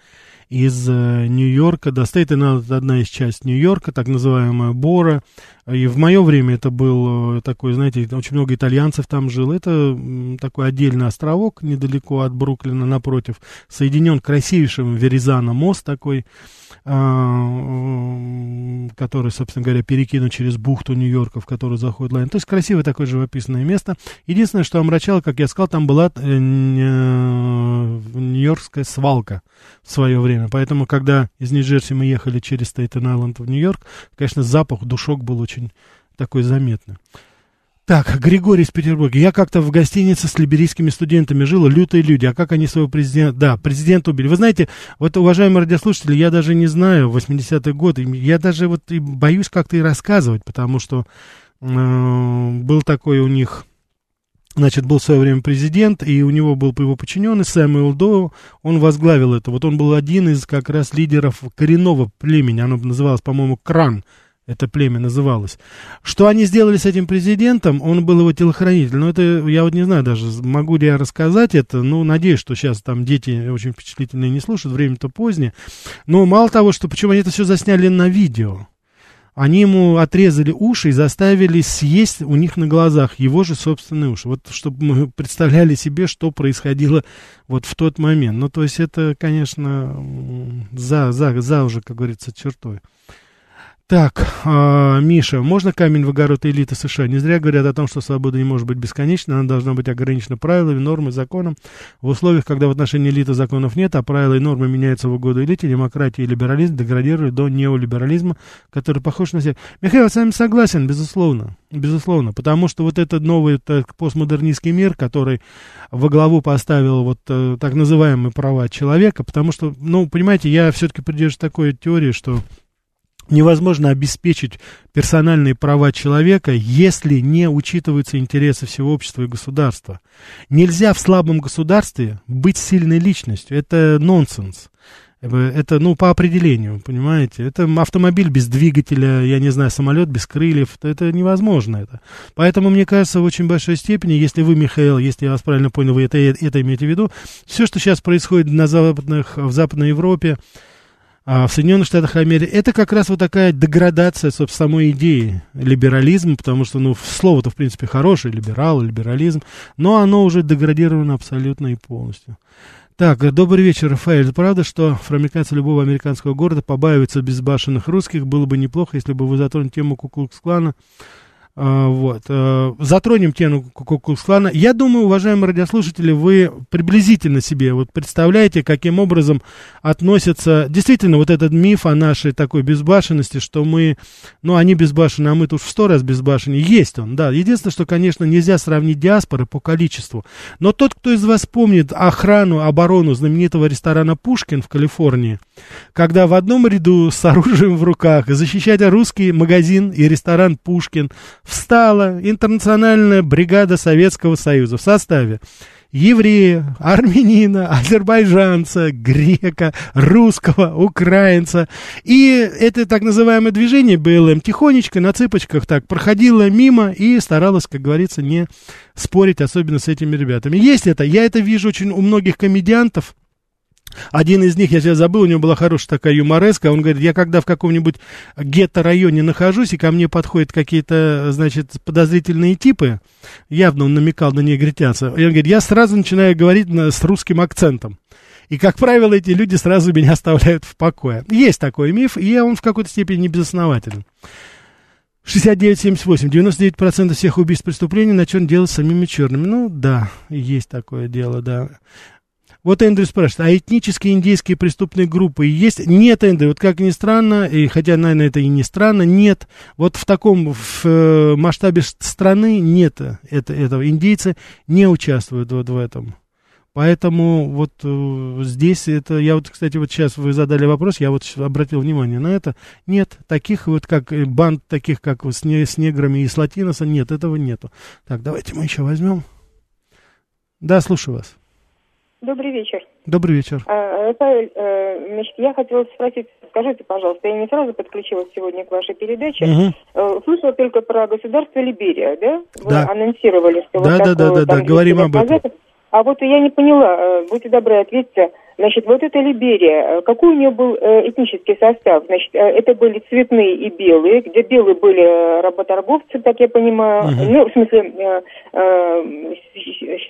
из э, Нью-Йорка. Да, Стейтен одна из часть Нью-Йорка, так называемая Бора. И в мое время это был э, такой, знаете, очень много итальянцев там жило. Это такой отдельный островок недалеко от Бруклина, напротив, соединен красивейшим Веризана мост такой, а, который, собственно говоря, перекинут через бухту Нью-Йорка, в которую заходит лайн. То есть красивое такое живописное место. Единственное, что омрачало, как я сказал, там была э, Нью-Йоркская свалка в свое время. Поэтому, когда из Нью-Джерси мы ехали через Стейтен-Айленд в Нью-Йорк, конечно, запах, душок был очень такой заметный. Так, Григорий из Петербурга. Я как-то в гостинице с либерийскими студентами жил, лютые люди. А как они своего президента... Да, президента убили. Вы знаете, вот, уважаемые радиослушатели, я даже не знаю, 80-й год, я даже вот и боюсь как-то и рассказывать, потому что э, был такой у них... Значит, был в свое время президент, и у него был его подчиненный Сэмюэл Доу, он возглавил это. Вот он был один из как раз лидеров коренного племени, оно называлось, по-моему, Кран, это племя называлось. Что они сделали с этим президентом, он был его телохранитель. Но это, я вот не знаю даже, могу ли я рассказать это. Ну, надеюсь, что сейчас там дети очень впечатлительные не слушают, время-то позднее. Но мало того, что почему они это все засняли на видео. Они ему отрезали уши и заставили съесть у них на глазах его же собственные уши. Вот чтобы мы представляли себе, что происходило вот в тот момент. Ну, то есть это, конечно, за, за, за уже, как говорится, чертой. Так, э, Миша, можно камень в огород элиты США? Не зря говорят о том, что свобода не может быть бесконечной, она должна быть ограничена правилами, нормой, законом. В условиях, когда в отношении элиты законов нет, а правила и нормы меняются в угоду элите, демократия и либерализм деградируют до неолиберализма, который похож на всех. Михаил, с вами согласен, безусловно, безусловно, потому что вот этот новый так, постмодернистский мир, который во главу поставил вот э, так называемые права человека, потому что, ну, понимаете, я все-таки придерживаюсь такой теории, что невозможно обеспечить персональные права человека, если не учитываются интересы всего общества и государства. Нельзя в слабом государстве быть сильной личностью. Это нонсенс. Это, ну, по определению, понимаете? Это автомобиль без двигателя, я не знаю, самолет без крыльев. Это невозможно это. Поэтому, мне кажется, в очень большой степени, если вы, Михаил, если я вас правильно понял, вы это, это имеете в виду, все, что сейчас происходит на западных, в Западной Европе, в Соединенных Штатах Америки, это как раз вот такая деградация, собственно, самой идеи либерализма, потому что, ну, слово-то, в принципе, хорошее, либерал, либерализм, но оно уже деградировано абсолютно и полностью. Так, добрый вечер, Рафаэль. Правда, что афроамериканцы любого американского города побаиваются безбашенных русских? Было бы неплохо, если бы вы затронули тему Куклукс-клана. А, вот. А, затронем тему Куклукс-клана. Я думаю, уважаемые радиослушатели, вы приблизительно себе вот представляете, каким образом относятся... Действительно, вот этот миф о нашей такой безбашенности, что мы... Ну, они безбашены, а мы тут в сто раз безбашеннее. Есть он, да. Единственное, что, конечно, нельзя сравнить диаспоры по количеству. Но тот, кто из вас помнит охрану, оборону знаменитого ресторана «Пушкин» в Калифорнии, когда в одном ряду с оружием в руках защищать русский магазин и ресторан «Пушкин» встала интернациональная бригада Советского Союза в составе еврея, армянина, азербайджанца, грека, русского, украинца. И это так называемое движение БЛМ тихонечко на цыпочках так проходило мимо и старалось, как говорится, не спорить, особенно с этими ребятами. Есть это, я это вижу очень у многих комедиантов, один из них, я сейчас забыл, у него была хорошая такая юмореска, он говорит, я когда в каком-нибудь гетто-районе нахожусь, и ко мне подходят какие-то, значит, подозрительные типы, явно он намекал на негритянца, и он говорит, я сразу начинаю говорить на, с русским акцентом. И, как правило, эти люди сразу меня <laughs> оставляют в покое. Есть такой миф, и он в какой-то степени не безоснователен. 69-78. 99% всех убийств преступлений на черн делать самими черными. Ну, да, есть такое дело, да. Вот Эндрю спрашивает, а этнические индейские преступные группы есть? Нет, Эндрю, вот как ни странно, и хотя, наверное, это и не странно, нет. Вот в таком в, э, масштабе страны нет это, этого. Индейцы не участвуют вот в этом. Поэтому вот э, здесь это, я вот, кстати, вот сейчас вы задали вопрос, я вот обратил внимание на это. Нет, таких вот, как э, банд, таких, как с, не, с неграми и с латиноса, нет, этого нету. Так, давайте мы еще возьмем. Да, слушаю вас. Добрый вечер. Добрый вечер. А, Рафаэль, э, значит, я хотела спросить, скажите, пожалуйста, я не сразу подключилась сегодня к вашей передаче. Угу. Слышала только про государство Либерия, да? Вы да. анонсировали, что да, вот да, да, да, да, говорим об этом. А вот я не поняла, э, будьте добры, ответьте, Значит, вот эта Либерия, какой у нее был этнический состав? Значит, это были цветные и белые, где белые были работорговцы, так я понимаю, угу. ну, в смысле,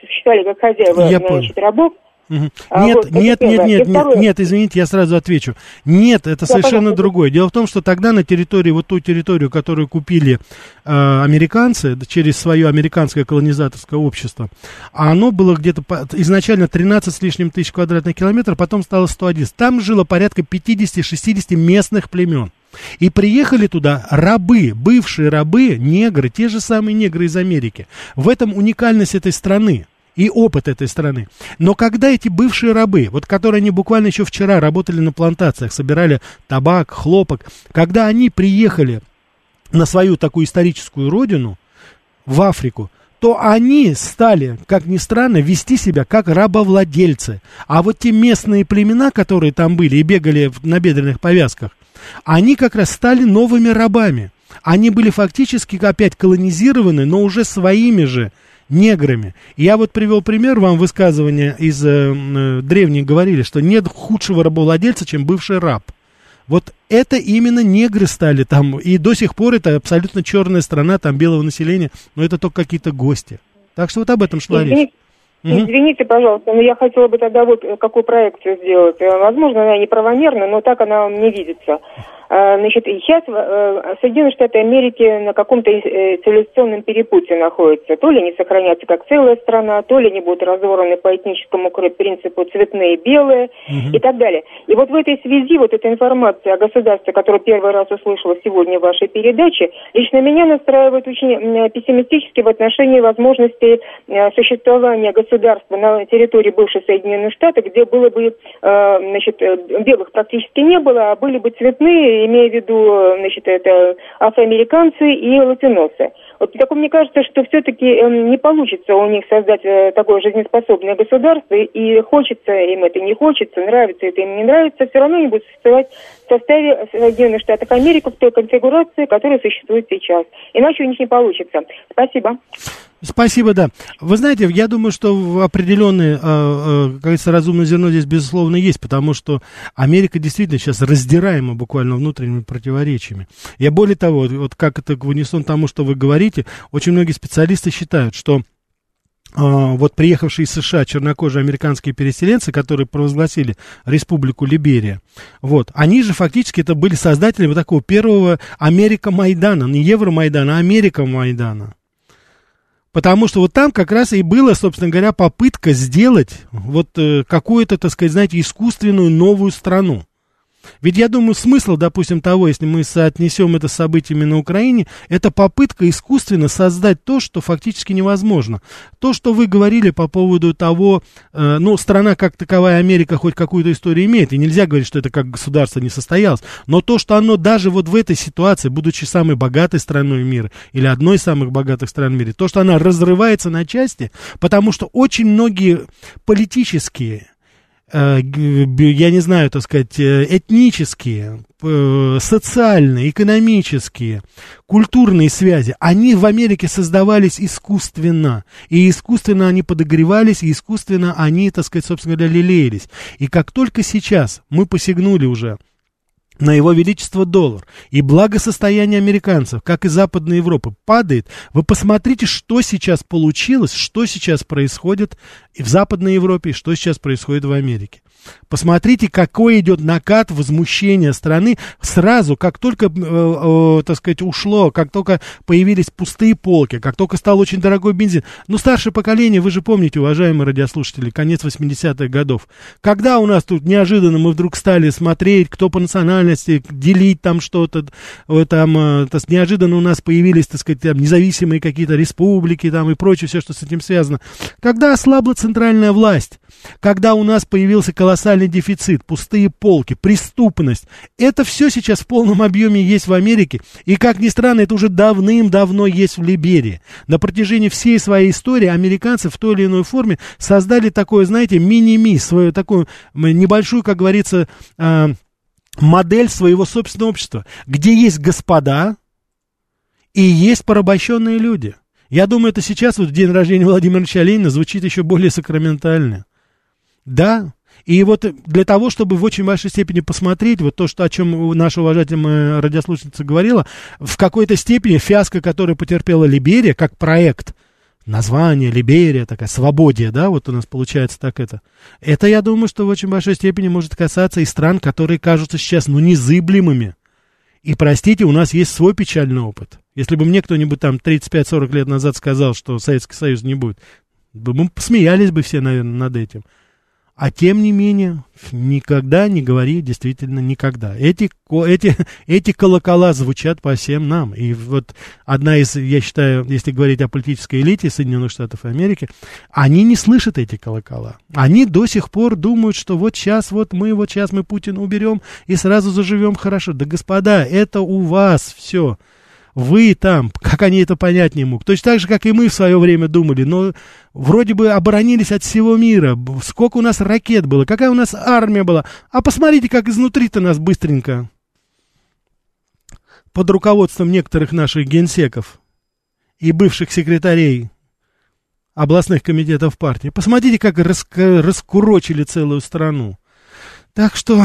считали как хозяева, я значит, понял. рабов, Угу. А нет, вот, нет, нет, нет, нет, нет, извините, я сразу отвечу. Нет, это да, совершенно пожалуйста. другое. Дело в том, что тогда на территории, вот ту территорию, которую купили э, американцы через свое американское колонизаторское общество, а оно было где-то по, изначально 13 с лишним тысяч квадратных километров, потом стало 111. Там жило порядка 50-60 местных племен. И приехали туда рабы, бывшие рабы, негры, те же самые негры из Америки. В этом уникальность этой страны и опыт этой страны. Но когда эти бывшие рабы, вот которые они буквально еще вчера работали на плантациях, собирали табак, хлопок, когда они приехали на свою такую историческую родину, в Африку, то они стали, как ни странно, вести себя как рабовладельцы. А вот те местные племена, которые там были и бегали в набедренных повязках, они как раз стали новыми рабами. Они были фактически опять колонизированы, но уже своими же неграми. Я вот привел пример вам высказывания из э, э, древних говорили, что нет худшего рабовладельца, чем бывший раб. Вот это именно негры стали там, и до сих пор это абсолютно черная страна там белого населения, но это только какие-то гости. Так что вот об этом шла речь. Извините, пожалуйста, но я хотела бы тогда вот э, какую проекцию сделать. Э, возможно, она неправомерна, но так она мне видится. А, значит, сейчас э, Соединенные Штаты Америки на каком-то э, цивилизационном перепутье находятся. То ли они сохранятся как целая страна, то ли они будут разорваны по этническому принципу цветные, белые угу. и так далее. И вот в этой связи вот эта информация о государстве, которую первый раз услышала сегодня в вашей передаче, лично меня настраивает очень пессимистически в отношении возможности э, существования государства на территории бывших Соединенных Штатов, где было бы, значит, белых практически не было, а были бы цветные имея в виду, значит, это афроамериканцы и латиносы. Вот так мне кажется, что все-таки эм, не получится у них создать э, такое жизнеспособное государство, и хочется им это, не хочется, нравится это им, не нравится, все равно они будут существовать в составе Соединенных Штатов Америки в той конфигурации, которая существует сейчас. Иначе у них не получится. Спасибо. Спасибо, да. Вы знаете, я думаю, что определенное, э, э, как говорится, разумное зерно здесь, безусловно, есть, потому что Америка действительно сейчас раздираема буквально внутренними противоречиями. Я более того, вот как это в унисон тому, что вы говорите, очень многие специалисты считают, что э, вот приехавшие из США чернокожие американские переселенцы, которые провозгласили Республику Либерия, вот, они же фактически это были создатели вот такого первого Америка-Майдана, не Евро-Майдана, а Америка-Майдана. Потому что вот там как раз и была, собственно говоря, попытка сделать вот э, какую-то, так сказать, знаете, искусственную новую страну. Ведь я думаю, смысл, допустим, того, если мы соотнесем это с событиями на Украине, это попытка искусственно создать то, что фактически невозможно. То, что вы говорили по поводу того, э, ну, страна как таковая, Америка, хоть какую-то историю имеет, и нельзя говорить, что это как государство не состоялось, но то, что оно даже вот в этой ситуации, будучи самой богатой страной мира, или одной из самых богатых стран в мире, то, что она разрывается на части, потому что очень многие политические я не знаю, так сказать, э, этнические, э, социальные, экономические, культурные связи, они в Америке создавались искусственно. И искусственно они подогревались, и искусственно они, так сказать, собственно говоря, лелеялись. И как только сейчас мы посягнули уже на его величество доллар, и благосостояние американцев, как и Западной Европы, падает, вы посмотрите, что сейчас получилось, что сейчас происходит и в Западной Европе, и что сейчас происходит в Америке. Посмотрите, какой идет накат возмущения страны сразу, как только, э, э, так сказать, ушло, как только появились пустые полки, как только стал очень дорогой бензин. Ну, старшее поколение, вы же помните, уважаемые радиослушатели, конец 80-х годов. Когда у нас тут неожиданно мы вдруг стали смотреть, кто по национальности, делить там что-то, э, там, э, то, неожиданно у нас появились, так сказать, там, независимые какие-то республики там и прочее, все, что с этим связано. Когда ослабла центральная власть, когда у нас появился колоссальный дефицит, пустые полки, преступность, это все сейчас в полном объеме есть в Америке, и, как ни странно, это уже давным-давно есть в Либерии. На протяжении всей своей истории американцы в той или иной форме создали такое, знаете, мини-ми, свою такую небольшую, как говорится, а, модель своего собственного общества, где есть господа и есть порабощенные люди. Я думаю, это сейчас, вот день рождения Владимира Ильича Ленина, звучит еще более сакраментально. Да, и вот для того, чтобы в очень большой степени посмотреть, вот то, что, о чем наша уважаемая радиослушательница говорила, в какой-то степени фиаско, который потерпела Либерия, как проект, название Либерия, такая свободия, да, вот у нас получается так это. Это, я думаю, что в очень большой степени может касаться и стран, которые кажутся сейчас, ну, незыблемыми. И, простите, у нас есть свой печальный опыт. Если бы мне кто-нибудь там 35-40 лет назад сказал, что Советский Союз не будет, мы посмеялись бы все, наверное, над этим. А тем не менее, никогда не говори действительно никогда. Эти, эти, <laughs> эти колокола звучат по всем нам. И вот одна из, я считаю, если говорить о политической элите Соединенных Штатов Америки, они не слышат эти колокола. Они до сих пор думают, что вот сейчас вот мы, вот сейчас мы Путина уберем и сразу заживем хорошо. Да, господа, это у вас все вы там, как они это понять не могут. Точно так же, как и мы в свое время думали, но вроде бы оборонились от всего мира. Сколько у нас ракет было, какая у нас армия была. А посмотрите, как изнутри-то нас быстренько под руководством некоторых наших генсеков и бывших секретарей областных комитетов партии. Посмотрите, как раск... раскурочили целую страну. Так что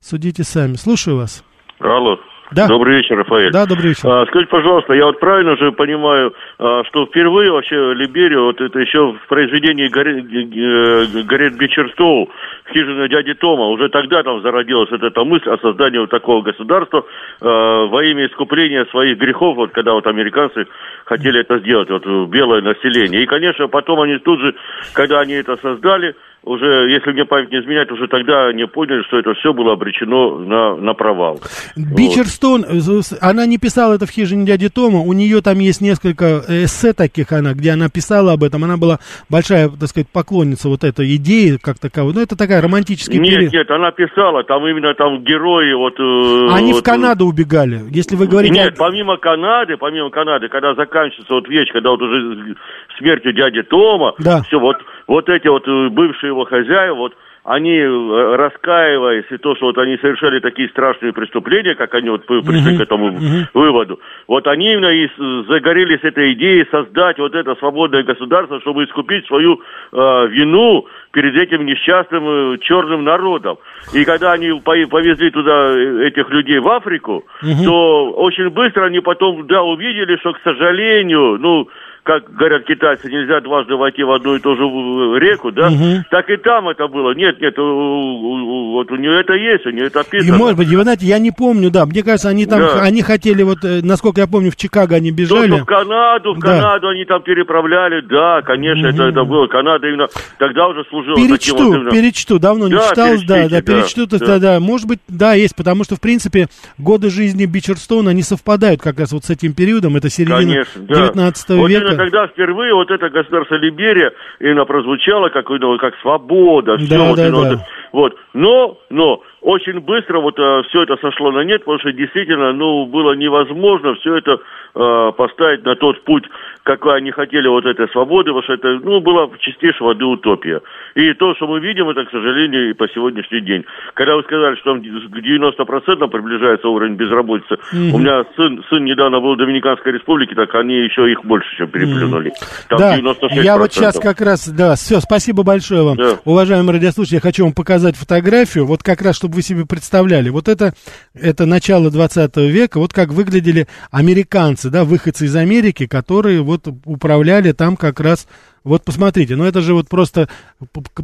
судите сами. Слушаю вас. Алло. Да. Добрый вечер, Рафаэль. Да, добрый вечер. А, скажите, пожалуйста, я вот правильно же понимаю, а, что впервые вообще Либерию, вот это еще в произведении Гарри, э, Бичерстоу, «Хижина дяди Тома», уже тогда там зародилась вот эта мысль о создании вот такого государства э, во имя искупления своих грехов, вот когда вот американцы хотели это сделать, вот белое население. И, конечно, потом они тут же, когда они это создали, уже, если мне память не изменяет, уже тогда они поняли, что это все было обречено на, на провал. Бичерстон, вот. она не писала это в хижине дяди Тома, у нее там есть несколько эссе таких, она, где она писала об этом, она была большая, так сказать, поклонница вот этой идеи, как таковой, ну, это такая романтическая... Нет, период. нет, она писала, там именно там герои вот... Э, они вот, в Канаду убегали, если вы говорите... Нет, помимо Канады, помимо Канады, когда заканчивается вот вещь, когда вот уже смертью дяди Тома, да. все, вот, вот эти вот э, бывшие его хозяева, вот они, э, раскаиваясь, и то, что вот они совершали такие страшные преступления, как они вот пришли uh-huh. к этому uh-huh. выводу, вот они именно и загорелись этой идеей создать вот это свободное государство, чтобы искупить свою э, вину перед этим несчастным э, черным народом. И когда они повезли туда э, этих людей в Африку, uh-huh. то очень быстро они потом, да, увидели, что, к сожалению, ну, как говорят китайцы, нельзя дважды войти в одну и ту же э, реку, да, угу. так и там это было. Нет, нет, вот у нее это есть, у нее это описано. И, может быть, вы знаете, я не помню, да, мне кажется, они там, да. они хотели, вот, э, насколько я помню, в Чикаго они бежали. То, в Канаду, в да. Канаду они там переправляли, да, конечно, угу. это, это было. Канада именно тогда уже служила перечту, таким вот. Перечту, давно не да, читал, да, да, перечту, да, да, да, может быть, да, есть, потому что, в принципе, годы жизни Бичерстона, они совпадают как раз вот с этим периодом, это середина конечно, да. 19 вот века когда впервые вот это государство Либерия именно прозвучало как, ну, как свобода, все да, вот, да, ну, да. вот. Но, но очень быстро вот э, все это сошло на нет, потому что действительно, ну, было невозможно все это э, поставить на тот путь, какой они хотели вот этой свободы, потому что это, ну, была чистейшая воды утопия. И то, что мы видим, это, к сожалению, и по сегодняшний день. Когда вы сказали, что там к 90% приближается уровень безработицы, mm-hmm. у меня сын, сын недавно был в Доминиканской республике, так они еще их больше, чем переплюнули. Mm-hmm. Там да, 96%. я вот сейчас как раз, да, все, спасибо большое вам. Да. Уважаемые радиослушатели, я хочу вам показать фотографию, вот как раз, чтобы вы себе представляли. Вот это, это начало 20 века, вот как выглядели американцы, да, выходцы из Америки, которые вот управляли там как раз вот посмотрите, ну это же вот просто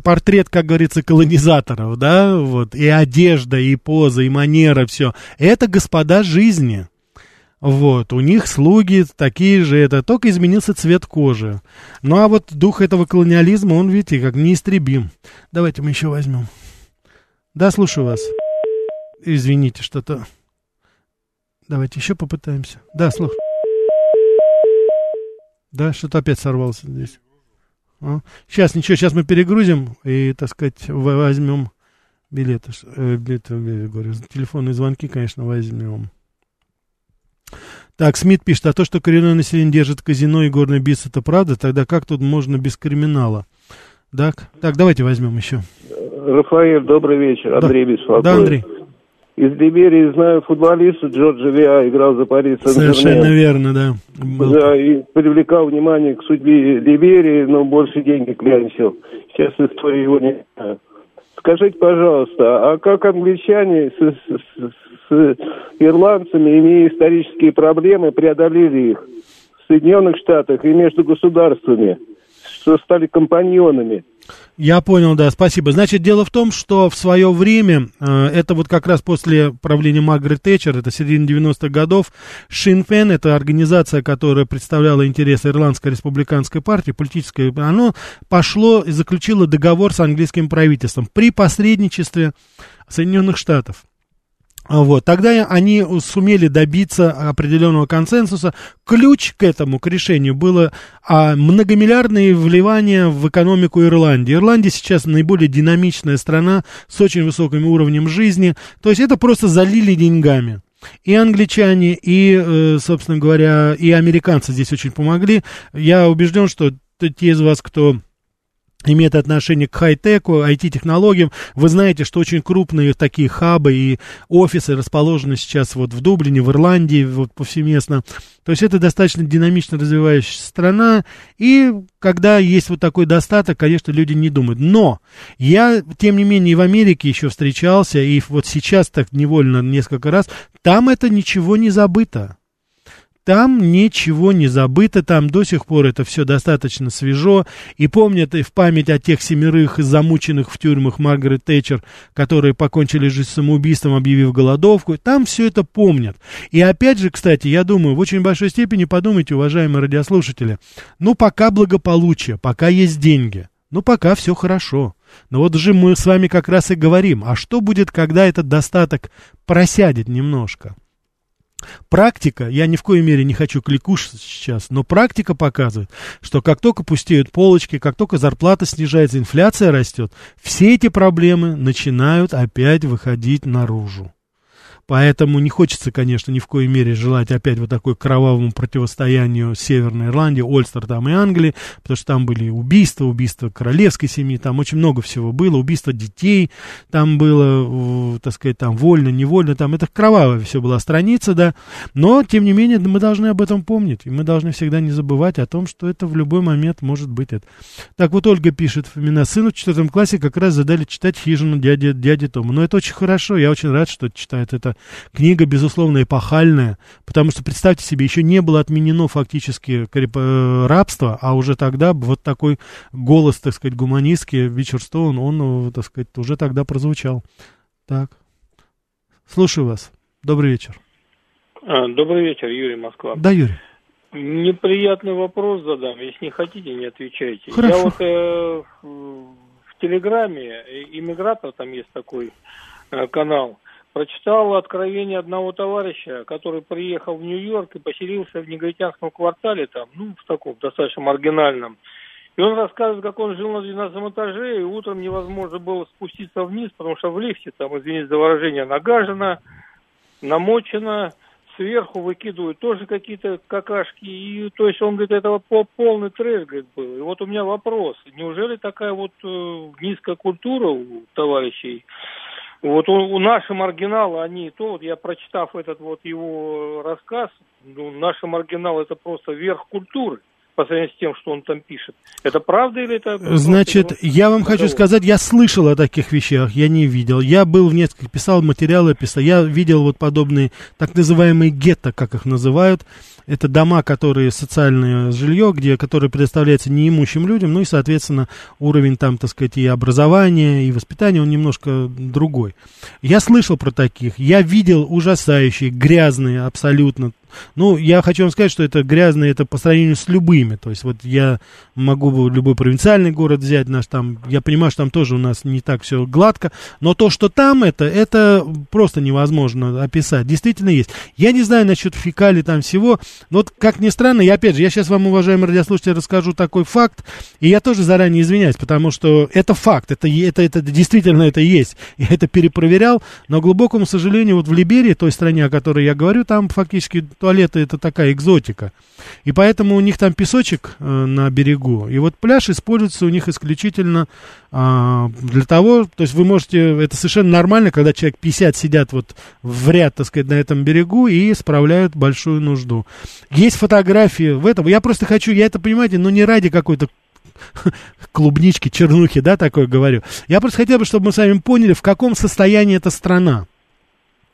портрет, как говорится, колонизаторов, да, вот, и одежда, и поза, и манера, все. Это господа жизни. Вот, у них слуги такие же, это только изменился цвет кожи. Ну а вот дух этого колониализма, он, видите, как неистребим. Давайте мы еще возьмем. Да, слушаю вас. Извините, что-то... Давайте еще попытаемся. Да, слух. Да, что-то опять сорвался здесь. А? Сейчас, ничего, сейчас мы перегрузим и, так сказать, возьмем билеты. Э, билеты, говорю, телефонные звонки, конечно, возьмем. Так, Смит пишет, а то, что коренное население держит казино и горный бизнес, это правда? Тогда как тут можно без криминала? Так, так давайте возьмем еще. Рафаэль, добрый вечер. Андрей да. беспокоит. Да, Андрей. Из Либерии знаю футболиста Джорджа Виа, играл за Париж Совершенно верно, да. Был. Да, и привлекал внимание к судьбе Либерии, но больше денег клянчил. Сейчас история его не знаю. Скажите, пожалуйста, а как англичане с, с, с ирландцами, имея исторические проблемы, преодолели их в Соединенных Штатах и между государствами, стали компаньонами? Я понял, да, спасибо. Значит, дело в том, что в свое время, э, это вот как раз после правления Маргарет Тэтчер, это середина 90-х годов, Шинфен, это организация, которая представляла интересы Ирландской республиканской партии, политической, оно пошло и заключило договор с английским правительством при посредничестве Соединенных Штатов. Вот, тогда они сумели добиться определенного консенсуса. Ключ к этому, к решению, было а, многомиллиардные вливания в экономику Ирландии. Ирландия сейчас наиболее динамичная страна с очень высоким уровнем жизни. То есть это просто залили деньгами. И англичане, и, э, собственно говоря, и американцы здесь очень помогли. Я убежден, что те из вас, кто имеет отношение к хай-теку, IT-технологиям. Вы знаете, что очень крупные такие хабы и офисы расположены сейчас вот в Дублине, в Ирландии, вот повсеместно. То есть это достаточно динамично развивающаяся страна, и когда есть вот такой достаток, конечно, люди не думают. Но я, тем не менее, в Америке еще встречался, и вот сейчас так невольно несколько раз, там это ничего не забыто. Там ничего не забыто, там до сих пор это все достаточно свежо. И помнят и в память о тех семерых замученных в тюрьмах Маргарет Тэтчер, которые покончили жизнь самоубийством, объявив голодовку. Там все это помнят. И опять же, кстати, я думаю, в очень большой степени подумайте, уважаемые радиослушатели, ну пока благополучие, пока есть деньги, ну пока все хорошо. Но вот же мы с вами как раз и говорим, а что будет, когда этот достаток просядет немножко? Практика, я ни в коей мере не хочу кликуш сейчас, но практика показывает, что как только пустеют полочки, как только зарплата снижается, инфляция растет, все эти проблемы начинают опять выходить наружу. Поэтому не хочется, конечно, ни в коей мере желать опять вот такой кровавому противостоянию Северной Ирландии, Ольстер там и Англии, потому что там были убийства, убийства королевской семьи, там очень много всего было, убийства детей, там было, так сказать, там вольно, невольно, там это кровавая все была страница, да, но, тем не менее, мы должны об этом помнить, и мы должны всегда не забывать о том, что это в любой момент может быть это. Так вот, Ольга пишет, именно сыну в четвертом классе как раз задали читать «Хижину дяди, дяди Тома». Но это очень хорошо, я очень рад, что читает это книга, безусловно, эпохальная, потому что, представьте себе, еще не было отменено фактически э, рабство, а уже тогда вот такой голос, так сказать, гуманистский, Бичерстоун, он, э, так сказать, уже тогда прозвучал. Так. Слушаю вас. Добрый вечер. А, добрый вечер, Юрий Москва. Да, Юрий. Неприятный вопрос задам. Если не хотите, не отвечайте. Хорошо. Я вот э, в Телеграме, э, иммигратор, там есть такой э, канал, прочитал откровение одного товарища, который приехал в Нью-Йорк и поселился в негритянском квартале, там, ну, в таком достаточно маргинальном. И он рассказывает, как он жил на 12 этаже, и утром невозможно было спуститься вниз, потому что в лифте, там, извините за выражение, нагажено, намочено, сверху выкидывают тоже какие-то какашки. И, то есть он говорит, это полный трэш, говорит, был. И вот у меня вопрос. Неужели такая вот э, низкая культура у товарищей вот у, у наши маргиналы, они то, вот я прочитав этот вот его рассказ, ну, наши маргиналы это просто верх культуры по сравнению с тем, что он там пишет. Это правда или это... Значит, я вам хочу сказать, я слышал о таких вещах, я не видел. Я был в нескольких, писал материалы, писал. Я видел вот подобные, так называемые гетто, как их называют. Это дома, которые социальное жилье, где, которое предоставляется неимущим людям, ну и, соответственно, уровень там, так сказать, и образования, и воспитания, он немножко другой. Я слышал про таких, я видел ужасающие, грязные абсолютно ну, я хочу вам сказать, что это грязно, это по сравнению с любыми. То есть вот я могу любой провинциальный город взять наш там, я понимаю, что там тоже у нас не так все гладко, но то, что там это, это просто невозможно описать. Действительно есть. Я не знаю насчет фекалий там всего, но вот как ни странно, я опять же, я сейчас вам, уважаемые радиослушатели, расскажу такой факт, и я тоже заранее извиняюсь, потому что это факт, это, это, это действительно это есть. <laughs> Я это перепроверял, но, к глубокому сожалению, вот в Либерии, той стране, о которой я говорю, там фактически туалеты это такая экзотика. И поэтому у них там песочек э, на берегу. И вот пляж используется у них исключительно э, для того, то есть вы можете, это совершенно нормально, когда человек 50 сидят вот в ряд, так сказать, на этом берегу и справляют большую нужду. Есть фотографии в этом. Я просто хочу, я это, понимаете, но не ради какой-то <laughs> клубнички, чернухи, да, такое говорю. Я просто хотел бы, чтобы мы с вами поняли, в каком состоянии эта страна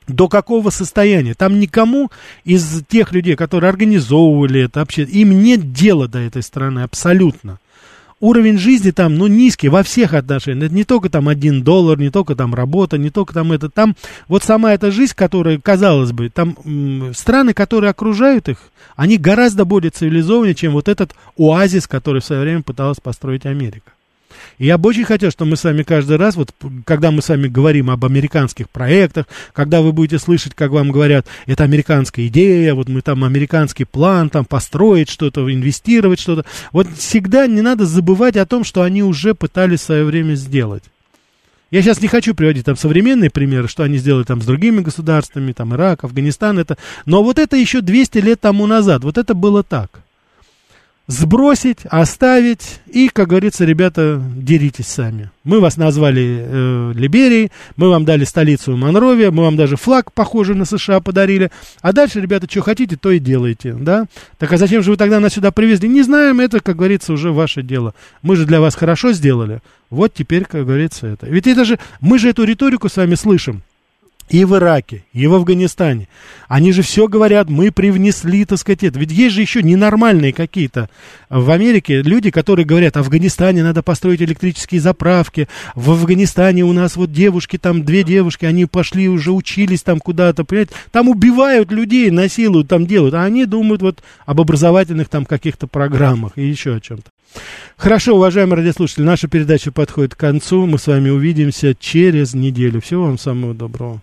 до какого состояния. Там никому из тех людей, которые организовывали это, вообще, им нет дела до этой страны абсолютно. Уровень жизни там, ну, низкий во всех отношениях. Это не только там один доллар, не только там работа, не только там это. Там вот сама эта жизнь, которая, казалось бы, там страны, которые окружают их, они гораздо более цивилизованнее, чем вот этот оазис, который в свое время пыталась построить Америка. И я бы очень хотел, чтобы мы с вами каждый раз, вот когда мы с вами говорим об американских проектах, когда вы будете слышать, как вам говорят, это американская идея, вот мы там американский план, там построить что-то, инвестировать что-то, вот всегда не надо забывать о том, что они уже пытались в свое время сделать. Я сейчас не хочу приводить там современные примеры, что они сделали там с другими государствами, там Ирак, Афганистан, это, но вот это еще 200 лет тому назад, вот это было так сбросить, оставить и, как говорится, ребята, деритесь сами. Мы вас назвали э, Либерией, мы вам дали столицу Монровия, мы вам даже флаг похожий на США подарили, а дальше, ребята, что хотите, то и делайте, да? Так а зачем же вы тогда нас сюда привезли? Не знаем, это, как говорится, уже ваше дело. Мы же для вас хорошо сделали, вот теперь, как говорится, это. Ведь это же, мы же эту риторику с вами слышим и в Ираке, и в Афганистане. Они же все говорят, мы привнесли, так сказать, это. Ведь есть же еще ненормальные какие-то в Америке люди, которые говорят, в Афганистане надо построить электрические заправки, в Афганистане у нас вот девушки, там две девушки, они пошли уже учились там куда-то, понимаете, там убивают людей, насилуют, там делают, а они думают вот об образовательных там каких-то программах и еще о чем-то. Хорошо, уважаемые радиослушатели, наша передача подходит к концу. Мы с вами увидимся через неделю. Всего вам самого доброго.